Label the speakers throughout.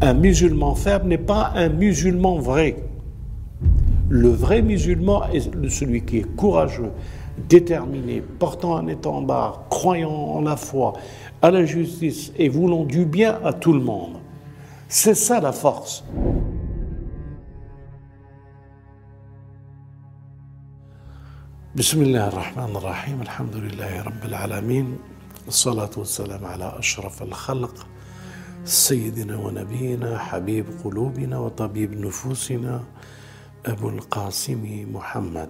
Speaker 1: Un musulman faible n'est pas un musulman vrai. Le vrai musulman est celui qui est courageux, déterminé, portant un étendard, croyant en la foi, à la justice et voulant du bien à tout le monde. C'est ça la force. بسم الله الرحمن الرحيم الحمد لله رب العالمين الصلاة والسلام على أشرف الخلق سيدنا ونبينا حبيب قلوبنا وطبيب نفوسنا أبو القاسم محمد.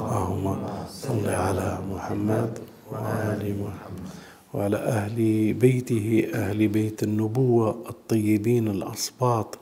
Speaker 1: اللهم صل على محمد وآل محمد وعلى أهل بيته أهل بيت النبوة الطيبين الأصباط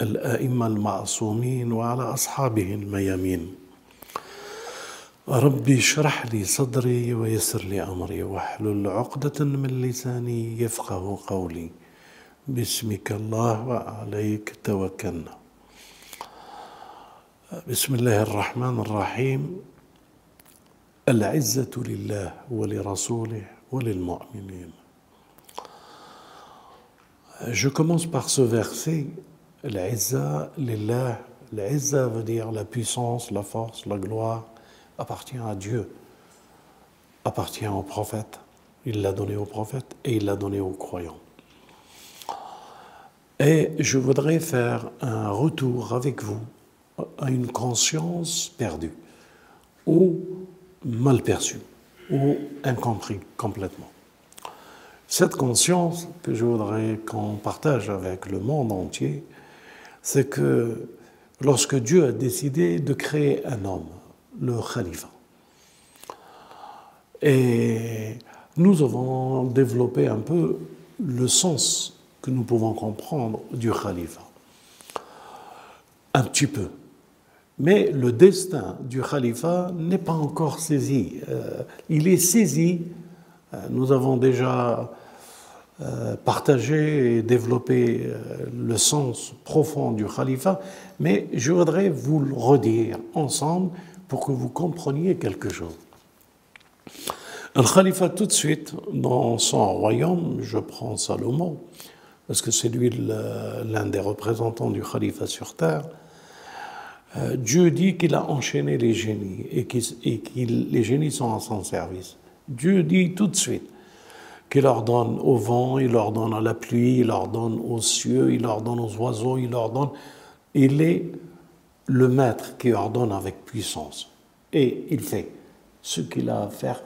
Speaker 1: الأئمة المعصومين وعلى أصحابه الميامين. ربي اشرح لي صدري ويسر لي أمري واحلل عقدة من لساني يفقه قولي. باسمك الله وعليك توكلنا. بسم الله الرحمن الرحيم. العزة لله ولرسوله وللمؤمنين. Je commence par ce verset, l'Izza lillah. L'Izza veut dire la puissance, la force, la gloire. Appartient à Dieu, appartient au prophète. Il l'a donné au prophète et il l'a donné aux croyants. Et je voudrais faire un retour avec vous à une conscience perdue ou mal perçue ou incompris complètement. Cette conscience que je voudrais qu'on partage avec le monde entier, c'est que lorsque Dieu a décidé de créer un homme, le khalifa. Et nous avons développé un peu le sens que nous pouvons comprendre du khalifa. Un petit peu. Mais le destin du khalifa n'est pas encore saisi. Euh, il est saisi. Euh, nous avons déjà euh, partagé et développé le sens profond du khalifa, mais je voudrais vous le redire ensemble pour que vous compreniez quelque chose. Un khalifa, tout de suite, dans son royaume, je prends Salomon, parce que c'est lui l'un des représentants du khalifa sur terre, euh, Dieu dit qu'il a enchaîné les génies et que les génies sont à son service. Dieu dit tout de suite qu'il ordonne au vent, il ordonne à la pluie, il ordonne aux cieux, il ordonne aux oiseaux, il ordonne. Il est le maître qui ordonne avec puissance. Et il fait ce qu'il a à faire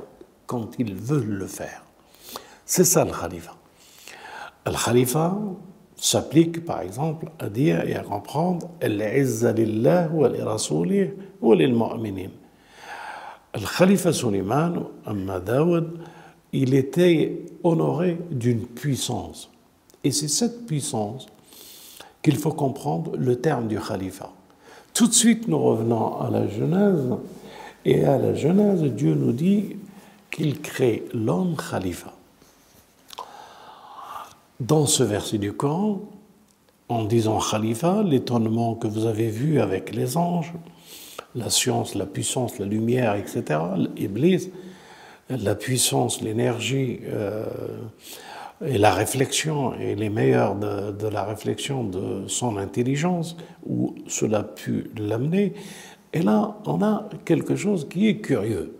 Speaker 1: quand il veut le faire. C'est ça le khalifa. Le khalifa s'applique par exemple à dire et à comprendre Al-Izza lillah wa. Le khalifa Suleiman, Amma Daoud, il était honoré d'une puissance. Et c'est cette puissance qu'il faut comprendre le terme du khalifa. Tout de suite, nous revenons à la Genèse. Et à la Genèse, Dieu nous dit qu'il crée l'homme khalifa. Dans ce verset du Coran, en disant khalifa, l'étonnement que vous avez vu avec les anges, la science, la puissance, la lumière, etc., l'Iblis, la puissance, l'énergie euh, et la réflexion, et les meilleurs de, la réflexion de son intelligence, où cela a pu l'amener. Et là, on a quelque chose qui est curieux.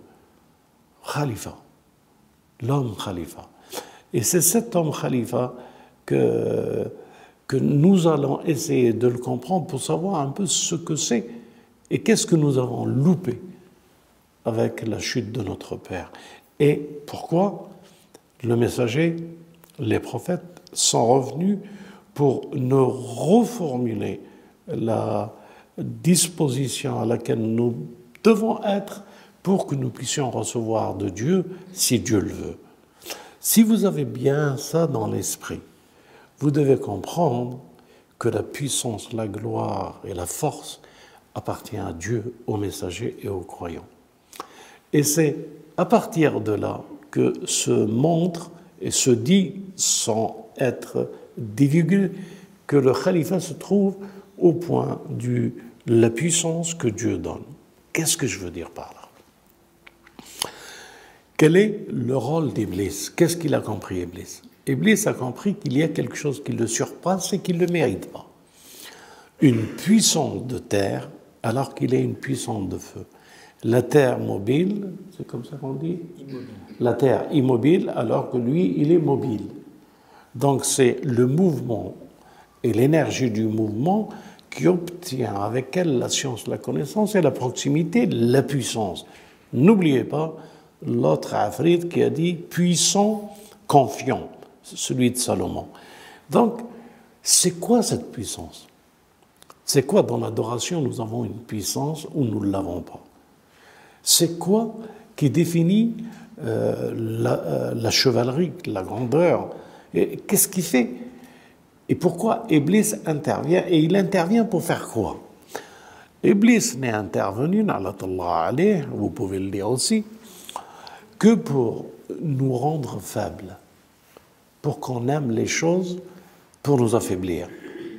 Speaker 1: Khalifa, l'homme Khalifa. Et c'est cet homme Khalifa que, que nous allons essayer de le comprendre pour savoir un peu ce que c'est et qu'est-ce que nous avons loupé avec la chute de notre Père. Et pourquoi le messager les prophètes sont revenus pour nous reformuler la disposition à laquelle nous devons être pour que nous puissions recevoir de Dieu si Dieu le veut. Si vous avez bien ça dans l'esprit, vous devez comprendre que la puissance, la gloire et la force appartient à Dieu, aux messagers et aux croyants. Et c'est à partir de là que se montre et se dit sans être divulgué que le khalifa se trouve au point de la puissance que Dieu donne. Qu'est-ce que je veux dire par là? Quel est le rôle d'Iblis? Qu'est-ce qu'il a compris, Iblis? Iblis a compris qu'il y a quelque chose qui le surpasse et qu'il ne le mérite pas. Une puissance de terre alors qu'il est une puissance de feu. La terre mobile, c'est comme ça qu'on dit? La terre immobile alors que lui, il est mobile. Donc c'est le mouvement et l'énergie du mouvement qui obtient avec elle la science, la connaissance et la proximité, la puissance. N'oubliez pas l'autre Afrid qui a dit puissant, confiant, celui de Salomon. Donc, c'est quoi cette puissance? C'est quoi dans l'adoration nous avons une puissance ou nous ne l'avons pas? C'est quoi qui définit euh, la, euh, la, chevalerie, la grandeur? Qu'est-ce qui fait? Et pourquoi Iblis intervient? Et il intervient pour faire quoi? Iblis n'est intervenu, vous pouvez le dire aussi, que pour nous rendre faibles, pour qu'on aime les choses, pour nous affaiblir,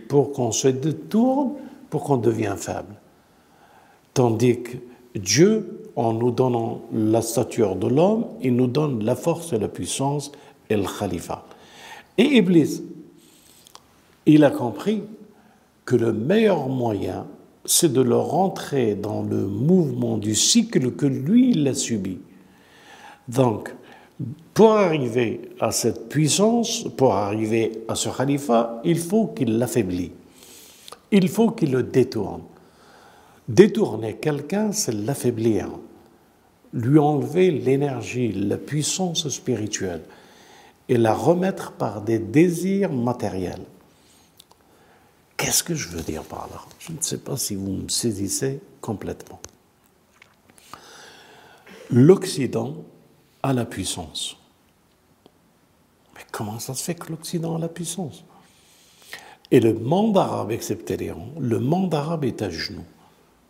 Speaker 1: pour qu'on se détourne, pour qu'on devienne faible. Tandis que Dieu, en nous donnant la stature de l'homme, il nous donne la force et la puissance et le khalifa. Et Iblis, il a compris que le meilleur moyen, c'est de le rentrer dans le mouvement du cycle que lui, il a subi. Donc, pour arriver à cette puissance, pour arriver à ce khalifa, il faut qu'il l'affaiblit. Il faut qu'il le détourne. Détourner quelqu'un, c'est l'affaiblir, lui enlever l'énergie, la puissance spirituelle et la remettre par des désirs matériels. Qu'est-ce que je veux dire par là? Je ne sais pas si vous me saisissez complètement. L'Occident à la puissance. Mais comment ça se fait que l'Occident a la puissance? Et le monde arabe, excepté l'Iran, le monde arabe est à genoux.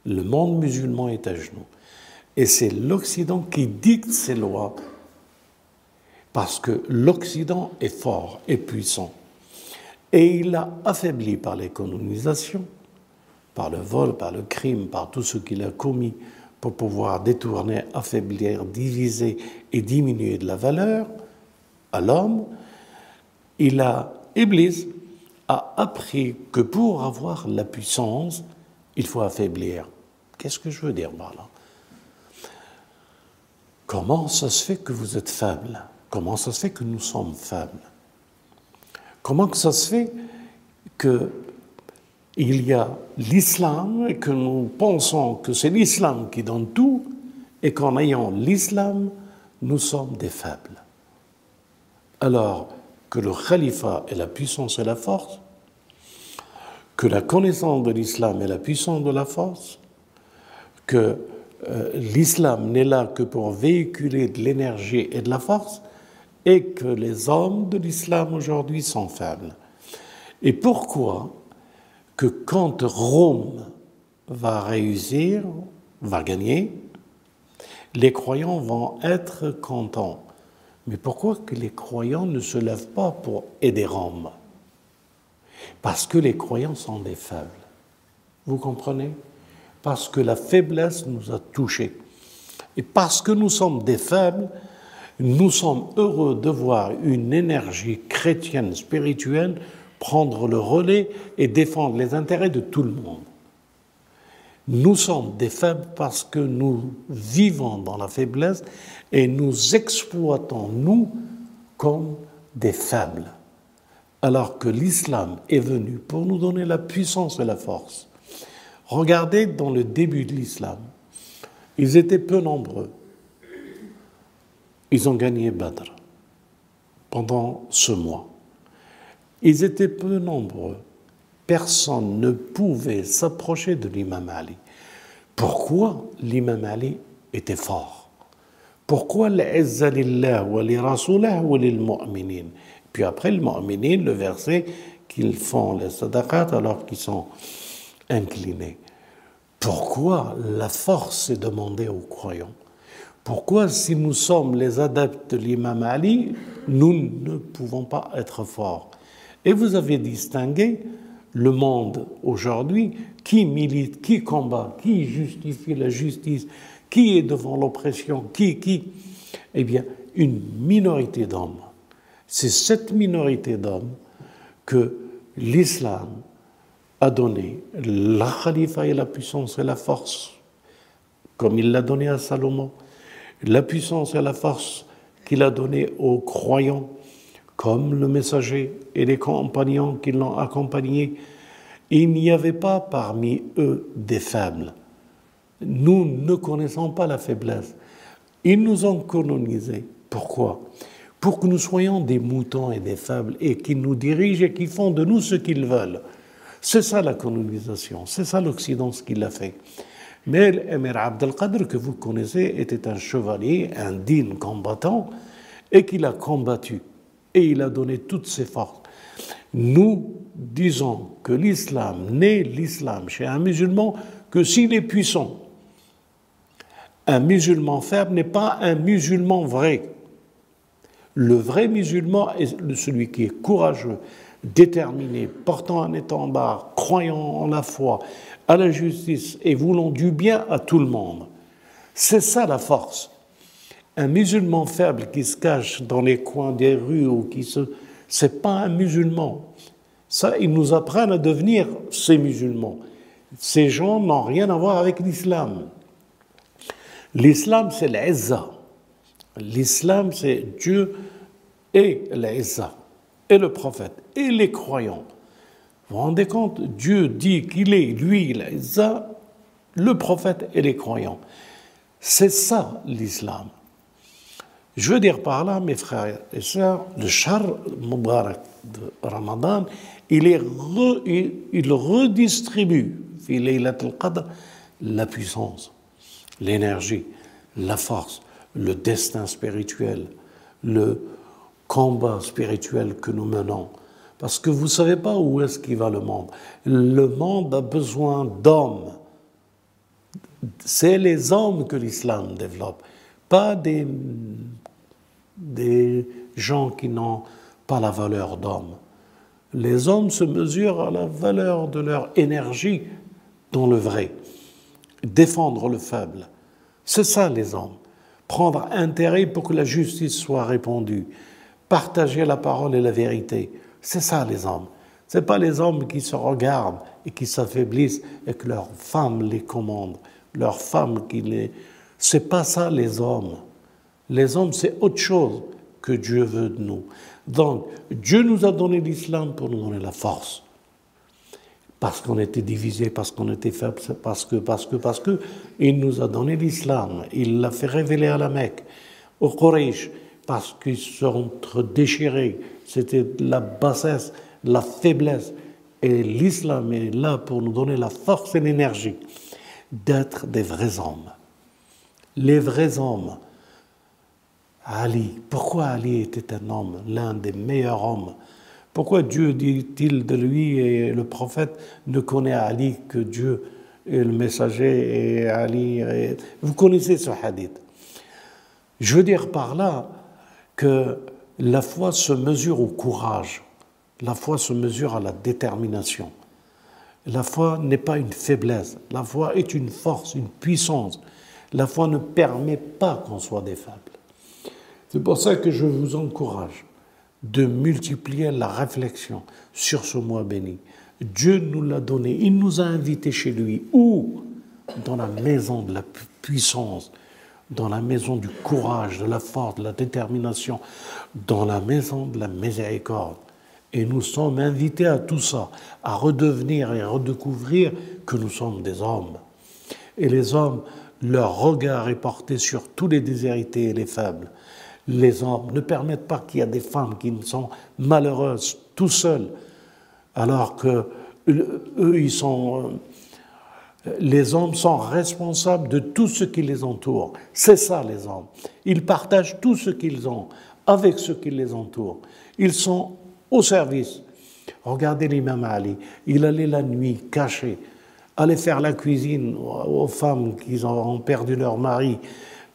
Speaker 1: Le monde musulman est à genoux. Et c'est l'Occident qui dicte ses lois parce que l'Occident est fort et puissant. Et il a affaibli par les colonisations, par le vol, par le crime, par tout ce qu'il a commis pour pouvoir détourner, affaiblir, diviser et diminuer de la valeur à l'homme, il a, Iblis a appris que pour avoir la puissance, il faut affaiblir. Qu'est-ce que je veux dire par là? Comment ça se fait que vous êtes faible? Comment ça se fait que nous sommes faibles? Comment ça se fait que il y a l'islam et que nous pensons que c'est l'islam qui donne tout et qu'en ayant l'islam, nous sommes des faibles? Alors que le khalifa est la puissance et la force, que la connaissance de l'islam est la puissance de la force, que l'islam n'est là que pour véhiculer de l'énergie et de la force, et que les hommes de l'islam aujourd'hui sont faibles. Et pourquoi que quand Rome va réussir, va gagner, les croyants vont être contents. Mais pourquoi que les croyants ne se lèvent pas pour aider Rome? Parce que les croyants sont des faibles. Vous comprenez? Parce que la faiblesse nous a touchés. Et parce que nous sommes des faibles, nous sommes heureux de voir une énergie chrétienne spirituelle prendre le relais et défendre les intérêts de tout le monde. Nous sommes des faibles parce que nous vivons dans la faiblesse et nous exploitons, nous, comme des faibles. Alors que l'islam est venu pour nous donner la puissance et la force. Regardez dans le début de l'islam, ils étaient peu nombreux. Ils ont gagné Badr pendant ce mois. Ils étaient peu nombreux. Personne ne pouvait s'approcher de l'imam Ali. Pourquoi l'imam Ali était fort? Pourquoi Puis après le mu'minin, le verset qu'ils font les sadaqat alors qu'ils sont inclinés. Pourquoi la force est demandée aux croyants? Pourquoi si nous sommes les adeptes de l'imam Ali, nous ne pouvons pas être forts? Et vous avez distingué le monde aujourd'hui, qui milite, qui combat, qui justifie la justice, qui est devant l'oppression, qui, qui? Eh bien, une minorité d'hommes. C'est cette minorité d'hommes que l'islam a donné la khalifa et la puissance et la force, comme il l'a donné à Salomon, la puissance et la force qu'il a donné aux croyants, comme le messager et les compagnons qui l'ont accompagné. Il n'y avait pas parmi eux des faibles. Nous ne connaissons pas la faiblesse. Ils nous ont colonisés. Pourquoi? Pour que nous soyons des moutons et des faibles et qu'ils nous dirigent et qu'ils font de nous ce qu'ils veulent. C'est ça la colonisation, c'est ça l'Occident ce qu'il a fait. Mais l'Emir Abdelkader, que vous connaissez, était un chevalier, un digne combattant, et qu'il a combattu. Et il a donné toutes ses forces. Nous disons que l'islam n'est l'islam chez un musulman que s'il est puissant. Un musulman faible n'est pas un musulman vrai. Le vrai musulman est celui qui est courageux, déterminé, portant un étendard, croyant en la foi, à la justice et voulant du bien à tout le monde. C'est ça la force. Un musulman faible qui se cache dans les coins des rues ou qui se. C'est pas un musulman. Ça, ils nous apprennent à devenir ces musulmans. Ces gens n'ont rien à voir avec l'islam. L'islam, c'est l'Ezza. L'islam, c'est Dieu et l'Ezza, et le prophète, et les croyants. Vous vous rendez compte Dieu dit qu'il est, lui, l'Ezza, le prophète et les croyants. C'est ça l'islam. Je veux dire par là, mes frères et sœurs, le char Mubarak de Ramadan, il, est il, redistribue, la puissance, l'énergie, la force, le destin spirituel, le combat spirituel que nous menons. Parce que vous ne savez pas où est-ce qu'il va le monde. Le monde a besoin d'hommes. C'est les hommes que l'islam développe, pas des des gens qui n'ont pas la valeur d'homme. Les hommes se mesurent à la valeur de leur énergie dans le vrai. Défendre le faible. C'est ça les hommes. Prendre intérêt pour que la justice soit répandue. Partager la parole et la vérité. C'est ça les hommes. Ce pas les hommes qui se regardent et qui s'affaiblissent et que leurs femmes les commandent. Leurs femmes qui les... C'est pas ça les hommes. Les hommes, c'est autre chose que Dieu veut de nous. Donc, Dieu nous a donné l'islam pour nous donner la force. Parce qu'on était divisé, parce qu'on était faible, parce que, parce que, parce que, il nous a donné l'islam. Il l'a fait révéler à la Mecque, au Quraysh, parce qu'ils sont déchirés. C'était la bassesse, la faiblesse. Et l'islam est là pour nous donner la force et l'énergie d'être des vrais hommes. Les vrais hommes Ali. Pourquoi Ali était un homme, l'un des meilleurs hommes? Pourquoi Dieu dit-il de lui et le prophète ne connaît Ali que Dieu et le messager et Ali Vous connaissez ce hadith. Je veux dire par là que la foi se mesure au courage, la foi se mesure à la détermination. La foi n'est pas une faiblesse, la foi est une force, une puissance. La foi ne permet pas qu'on soit des faibles. C'est pour ça que je vous encourage de multiplier la réflexion sur ce mois béni. Dieu nous l'a donné, il nous a invités chez lui. Où Dans la maison de la puissance, dans la maison du courage, de la force, de la détermination, dans la maison de la miséricorde. Et nous sommes invités à tout ça, à redevenir et à redécouvrir que nous sommes des hommes. Et les hommes, leur regard est porté sur tous les déshérités et les faibles les hommes ne permettent pas qu'il y ait des femmes qui sont malheureuses tout seules, alors que eux, ils sont. Les hommes sont responsables de tout ce qui les entoure. C'est ça, les hommes. Ils partagent tout ce qu'ils ont avec ce qui les entoure. Ils sont au service. Regardez l'imam Ali. Il allait la nuit, caché, aller faire la cuisine aux femmes qui ont perdu leur mari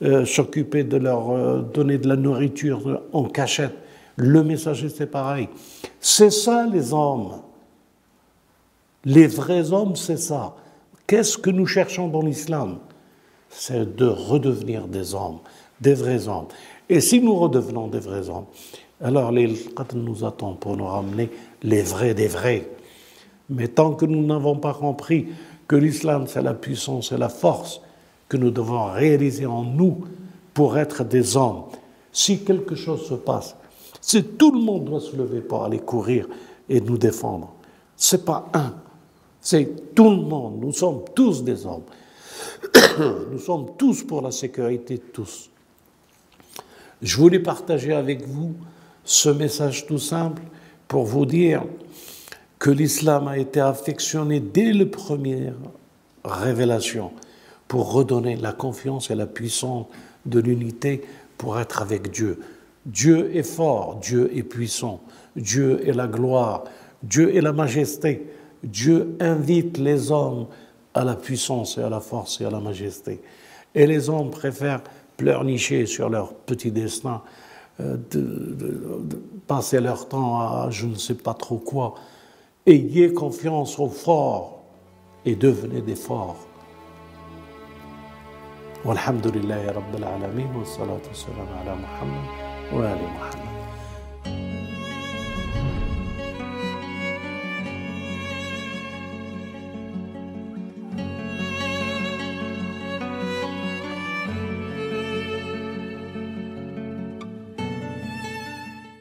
Speaker 1: euh, s'occuper de leur euh, donner de la nourriture en cachette. Le messager, c'est pareil. C'est ça les hommes. Les vrais hommes, c'est ça. Qu'est-ce que nous cherchons dans l'islam? C'est de redevenir des hommes, des vrais hommes. Et si nous redevenons des vrais hommes, Alors les nous attend pour nous ramener les vrais des vrais. Mais tant que nous n'avons pas compris que l'islam c'est la puissance et la force que nous devons réaliser en nous pour être des hommes, si quelque chose se passe, si tout le monde doit se lever pour aller courir et nous défendre, c'est pas un, c'est tout le monde. Nous sommes tous des hommes. nous sommes tous pour la sécurité de tous. Je voulais partager avec vous ce message tout simple pour vous dire que l'islam a été affectionné dès la première révélation pour redonner la confiance et la puissance de l'unité pour être avec Dieu. Dieu est fort, Dieu est puissant, Dieu est la gloire, Dieu est la majesté. Dieu invite les hommes à la puissance et à la force et à la majesté. Et les hommes préfèrent pleurnicher sur leur petit destin, euh, de, passer leur temps à je ne sais pas trop quoi. Ayez confiance aux forts et devenez des forts. والحمد لله رب العالمين والصلاة والسلام على محمد وآل محمد